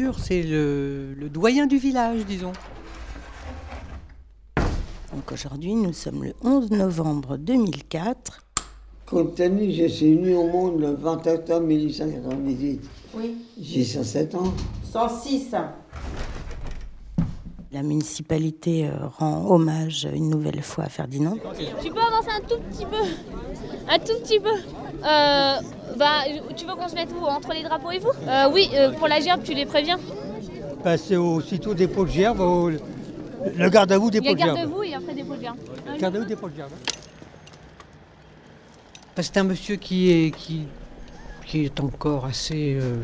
sûr, c'est le, le doyen du village, disons. Donc aujourd'hui, nous sommes le 11 novembre 2004. Compte tenu, je suis venu au monde le 20 octobre 1898. Oui. J'ai 107 ans. 106. La municipalité euh, rend hommage une nouvelle fois à Ferdinand. Tu peux avancer un tout petit peu Un tout petit peu euh, bah, Tu veux qu'on se mette où Entre les drapeaux et vous? Euh, Oui, euh, pour la gerbe, tu les préviens Bah, c'est aussitôt dépôt de gerbe, au- le garde à vous Il y a dépôt de gerbe. garde-vous et après dépôt de gerbe. Garde à vous dépôt de gerbe. C'est un monsieur qui est, qui, qui est encore assez, euh,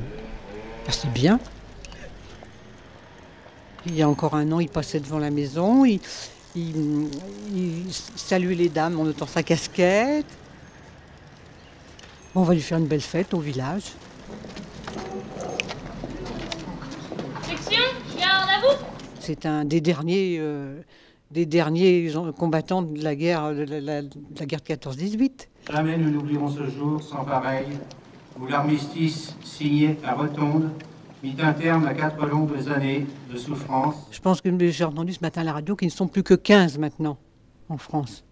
assez bien. Il y a encore un an, il passait devant la maison, il, il- il saluait les dames en notant sa casquette. Bon, on va lui faire une belle fête au village. Section, garde à vous C'est un des derniers, euh, des derniers combattants de la guerre de la, la- de la guerre de 14-18. Jamais nous n'oublierons ce jour sans pareil, où l'armistice signé à Rotonde mit un terme à quatre longues années de souffrance. Je pense que j'ai entendu ce matin à la radio qu'ils ne sont plus que 15 maintenant en France.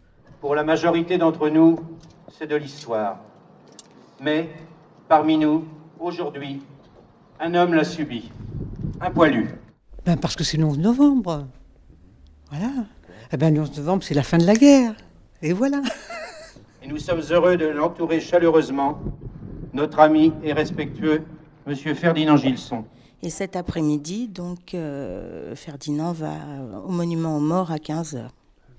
Pour la majorité d'entre nous, c'est de l'histoire. Mais, parmi nous, aujourd'hui, un homme l'a subi. Un poilu. Ben parce que c'est le 11 novembre. Voilà. Eh ben, le 11 novembre, c'est la fin de la guerre. Et voilà. Et nous sommes heureux de l'entourer chaleureusement, notre ami et respectueux, Monsieur Ferdinand Gilson. Et cet après-midi, donc, euh, Ferdinand va au monument aux morts à 15h.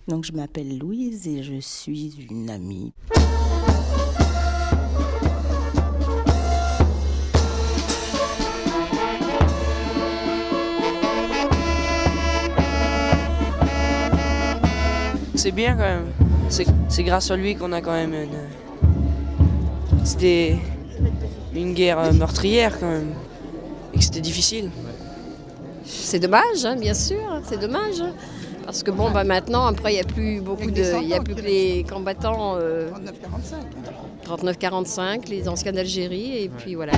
Donc je m'appelle Louise et je suis une amie. C'est bien quand même. C'est grâce à lui qu'on a quand même une. C'était une guerre euh, meurtrière quand même. Et que c'était difficile. C'est dommage, hein, bien sûr, c'est dommage. Parce que bon, bah maintenant, après, il n'y a plus beaucoup de. Il n'y a plus que les combattants. euh, 39-45, les anciens d'Algérie, et puis voilà.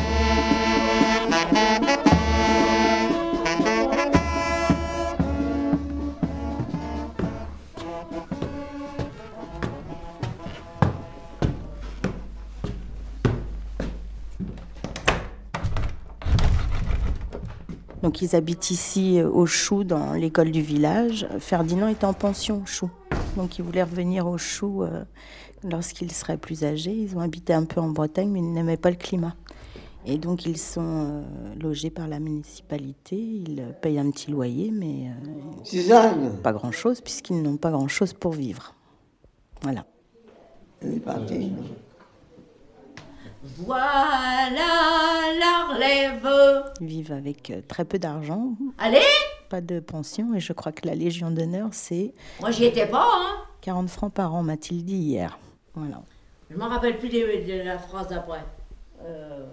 Donc ils habitent ici euh, au Chou, dans l'école du village. Ferdinand est en pension au Chou. Donc il voulait revenir au Chou euh, lorsqu'il serait plus âgé. Ils ont habité un peu en Bretagne, mais ils n'aimaient pas le climat. Et donc ils sont euh, logés par la municipalité. Ils euh, payent un petit loyer, mais euh, pas grand-chose, puisqu'ils n'ont pas grand-chose pour vivre. Voilà. Elle est partie. Voilà. Ils vivent avec euh, très peu d'argent, Allez pas de pension, et je crois que la Légion d'honneur, c'est Moi, j'y étais pas, hein. 40 francs par an, m'a-t-il dit hier. Voilà. Je m'en rappelle plus de, la phrase d'après. Euh,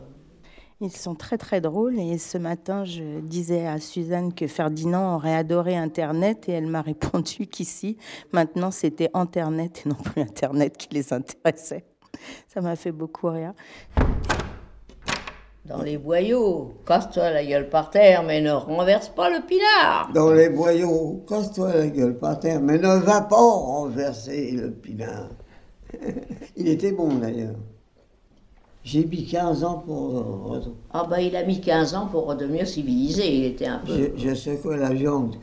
Ils sont très très drôles et ce matin je disais à Suzanne que Ferdinand aurait adoré Internet et elle m'a répondu qu'ici maintenant c'était Internet et non plus Internet qui les intéressait. Ça m'a fait beaucoup rire. Dans les boyaux, casse-toi la gueule par terre, mais ne renverse pas le pinard. Dans les boyaux, casse-toi la gueule par terre, mais ne va pas renverser le pinard. Il était bon d'ailleurs. J'ai mis 15 ans pour. Ah bah il a mis 15 ans pour redevenir civilisé, il était un peu... Je, je secouais la viande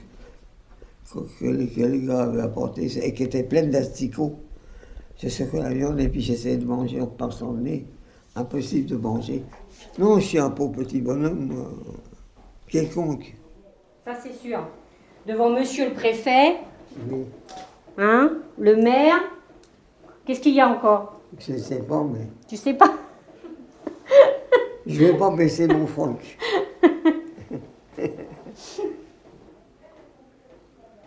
que, que gars avaient apportée et qui était pleine d'asticots. Je secouais la viande et puis j'essayais de manger en passant le nez. Impossible de manger. Non, je suis un pauvre petit bonhomme, moi. quelconque. Ça, c'est sûr. Devant monsieur le préfet, Oui. hein, le maire. Qu'est-ce qu'il y a encore? Je ne sais pas, mais Tu sais pas? je vais pas baisser mon froc.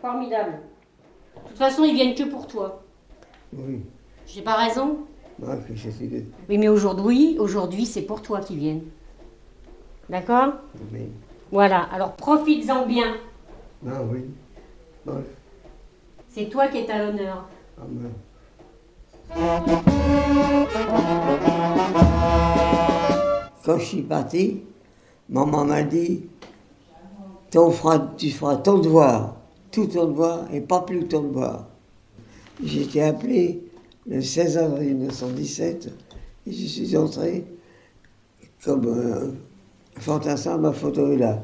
Formidable. De toute façon, ils viennent que pour toi. Oui. J'ai pas raison Ah, que je suis de... Oui, mais aujourd'hui, aujourd'hui, c'est pour toi qu'ils viennent. D'accord? Oui. Voilà. Alors profites-en bien. Ah oui. Bon, C'est toi qui es à l'honneur. ah ben. Quand je suis parti, maman m'a dit ton tu feras ton devoir, tout ton devoir et pas plus ton devoir. J'ai été appelé le 16 avril 1917 et je suis entré comme un fantassin, ma photo là.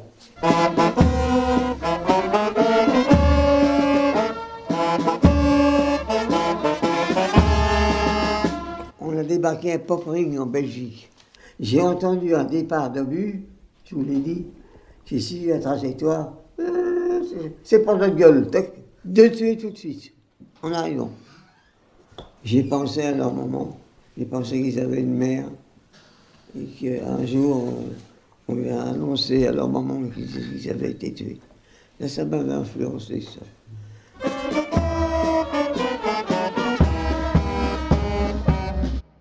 On a débarqué à Popring en Belgique. J'ai entendu un départ d'obus, je vous l'ai dit, j'ai suivi la trajectoire. Euh, c'est pas notre gueule, de tuer tout de suite, en arrivant. J'ai pensé à leur moment, j'ai pensé qu'ils avaient une mère, et qu'un jour, on lui a annoncé à leur maman qu'ils avaient été tués. Là, ça m'avait influencé, ça.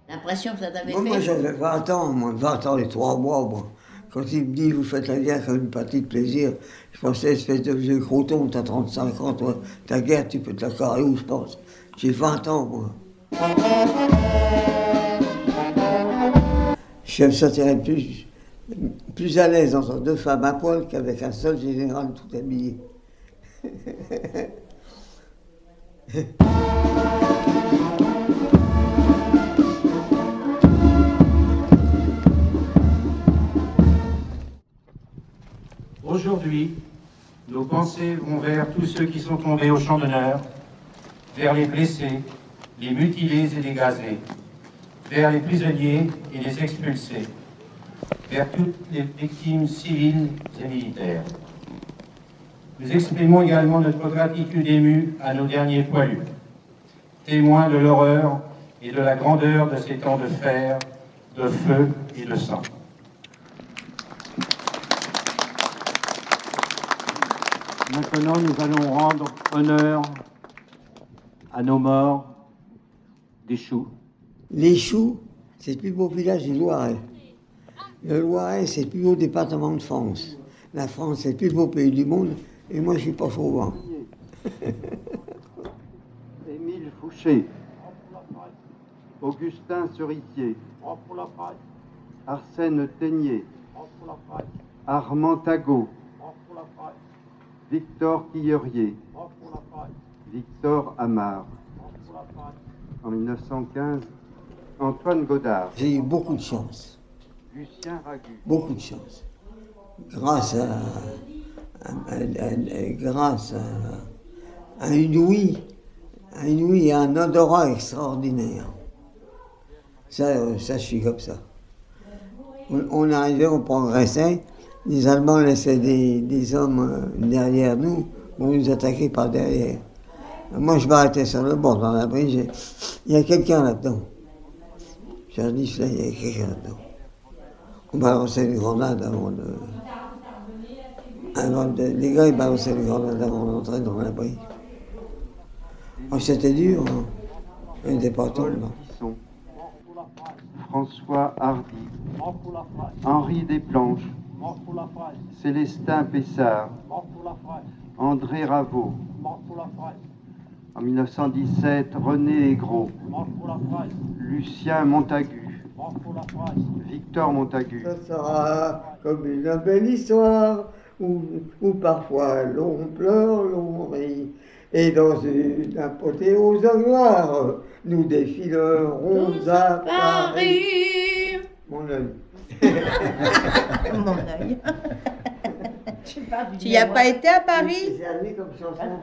L'impression que ça t'avait fait Moi, j'avais 20 ans, moi, 20 ans et 3 mois, moi. Quand il me dit, vous faites la guerre comme une partie de plaisir, je pensais, espèce de vieux croton, t'as 35 ans, toi, ta guerre, tu peux te la carrer où, je pense. J'ai 20 ans, moi. Je me sentirais plus, plus à l'aise entre deux femmes à poil qu'avec un seul général tout habillé. Aujourd'hui, nos pensées vont vers tous ceux qui sont tombés au champ d'honneur, vers les blessés, les mutilés et les gazés, vers les prisonniers et les expulsés, vers toutes les victimes civiles et militaires. Nous exprimons également notre gratitude émue à nos derniers poilus, témoins de l'horreur et de la grandeur de ces temps de fer, de feu et de sang. Maintenant, nous allons rendre honneur à nos morts des choux. Les choux, c'est le plus beau village du Loiret. Le Loiret, c'est le plus beau département de France. La France, c'est le plus beau pays du monde, et moi, je suis pas souvent. Émile Fouché, Augustin Cerisier, Arsène Teignier, Armand Tagot, Victor Quillerier, Victor Amar. En 1915, Antoine Godard. J'ai eu beaucoup de chance. Lucien Ragu. Beaucoup de chance. Grâce à, à, à, une ouïe, à une ouïe et un odorat extraordinaire. Ça, ça, je suis comme ça. On, on arrivait, on progressait, les Allemands laissaient des, des hommes euh, derrière nous, on nous attaquait par derrière. Moi, je m'arrêtais sur le bord dans la brise. Il y a quelqu'un là-dedans. J'ai dit, il y a quelqu'un là-dedans. On balançait une grenade avant de. Avant de... Les gars, ils balançaient une grenade avant d'entrer dans la brise. Oh, C'était dur, hein. Pas tout, François Hardy, Henri Desplanches, Célestin Pessard, André Raveau, en 1917, René Aigros, Lucien Montagu, Victor Montagu. Ça sera comme une belle histoire où, parfois l'on pleure, l'on rit. Et dans une apothéose gloire, nous défilerons à Paris. Mon œil. Mon œil. tu n'y as pas été à Paris? Comme chanson.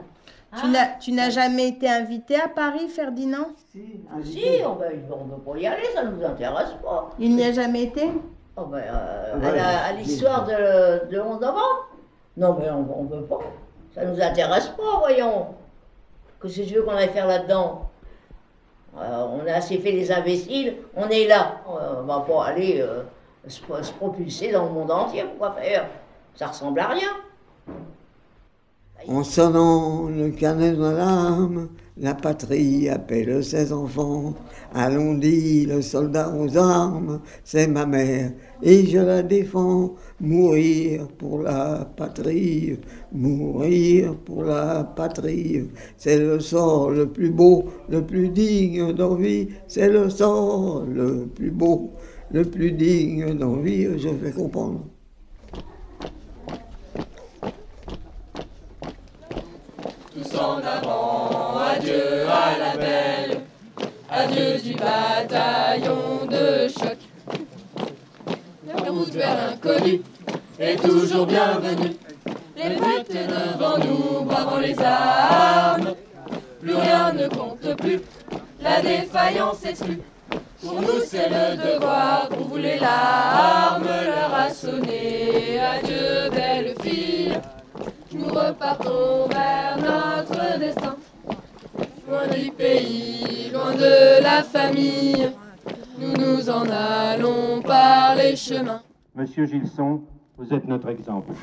Tu n'as jamais été invité à Paris, Ferdinand? Si, si on ne peut pas y aller, ça ne nous intéresse pas. Il n'y a jamais été? Oh ben, euh, À l'histoire de, de 11 novembre Non, mais on ne veut pas. Ça ne nous intéresse pas, voyons. Que ce que tu veux qu'on aille faire là-dedans euh, On a assez fait les imbéciles, on est là. On ne va pas aller euh, se, se propulser dans le monde entier, pourquoi faire? Ça ressemble à rien. En sonnant le canet de l'âme, la patrie appelle ses enfants. Allons dit le soldat aux armes, c'est ma mère et je la défends. Mourir pour la patrie, mourir pour la patrie, c'est le sort le plus beau, le plus digne d'envie, c'est le sort le plus beau, le plus digne d'envie, je fais comprendre. Adieu du bataillon de choc. La route vers l'inconnu est toujours bienvenue. Les brutes devant nous, bravant les armes. Plus rien ne compte plus, la défaillance exclue. Pour nous c'est le devoir, pour vous les larmes, l'heure a sonné. Adieu belle fille, nous repartons vers notre destin. Loin du pays, loin de la famille, nous nous en allons par les chemins. Monsieur Gilson, vous êtes notre exemple.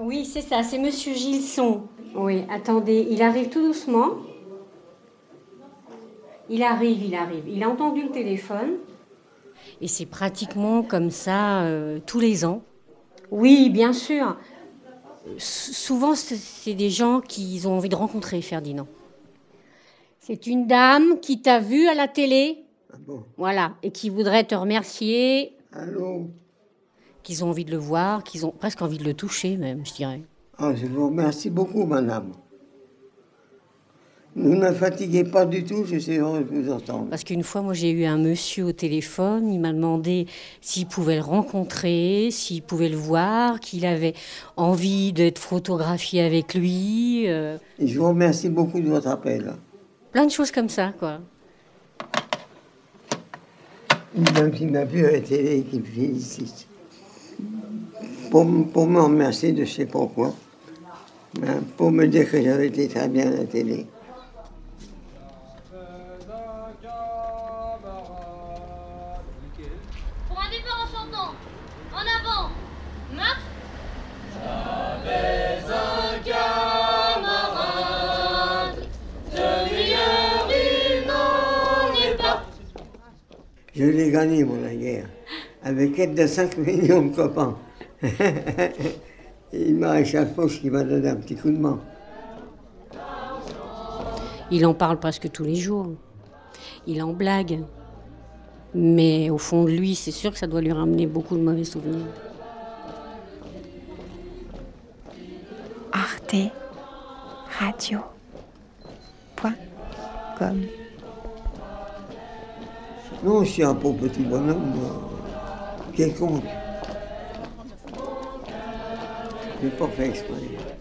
Oui, c'est ça, c'est Monsieur Gilson. Oui, attendez, il arrive tout doucement. Il arrive, il arrive. Il a entendu le téléphone. Et c'est pratiquement comme ça euh, tous les ans. Oui, bien sûr. S- souvent, c'est- des gens qu'ils ont envie de rencontrer, Ferdinand. C'est une dame qui t'a vu à la télé? Voilà, et qui voudrait te remercier. Allô? Qu'ils ont envie de le voir, qu'ils ont presque envie de le toucher, même, je dirais. Ah, je vous remercie beaucoup, madame. Ne me fatiguez pas du tout, je suis heureux de vous entendre. Parce qu'une fois, moi, j'ai eu un monsieur au téléphone, il m'a demandé s'il pouvait le rencontrer, s'il pouvait le voir, qu'il avait envie d'être photographié avec lui. euh, Et je vous remercie beaucoup de votre appel. plein de choses comme ça, quoi. Une dame qui m'a vu à la télé et qui me félicite. Pour, me remercier de je sais pas quoi. Ben, pour me dire que j'avais été très bien à la télé. Pour un départ en chantant. En avant. Marche. J'avais un camarade, de meilleur il n'en est pas. Je l'ai gagné, mon la guerre, avec aide de 5 millions de copains. Il m'a chaque fois qui m'a donné un petit coup de main. Il en parle presque tous les jours. Il en blague. Mais au fond de lui, c'est sûr que ça doit lui ramener beaucoup de mauvais souvenirs. Arte Radio. Point com. Non, je suis un pauvre petit bonhomme, moi, quelconque. Je n'ai pas fait exprès.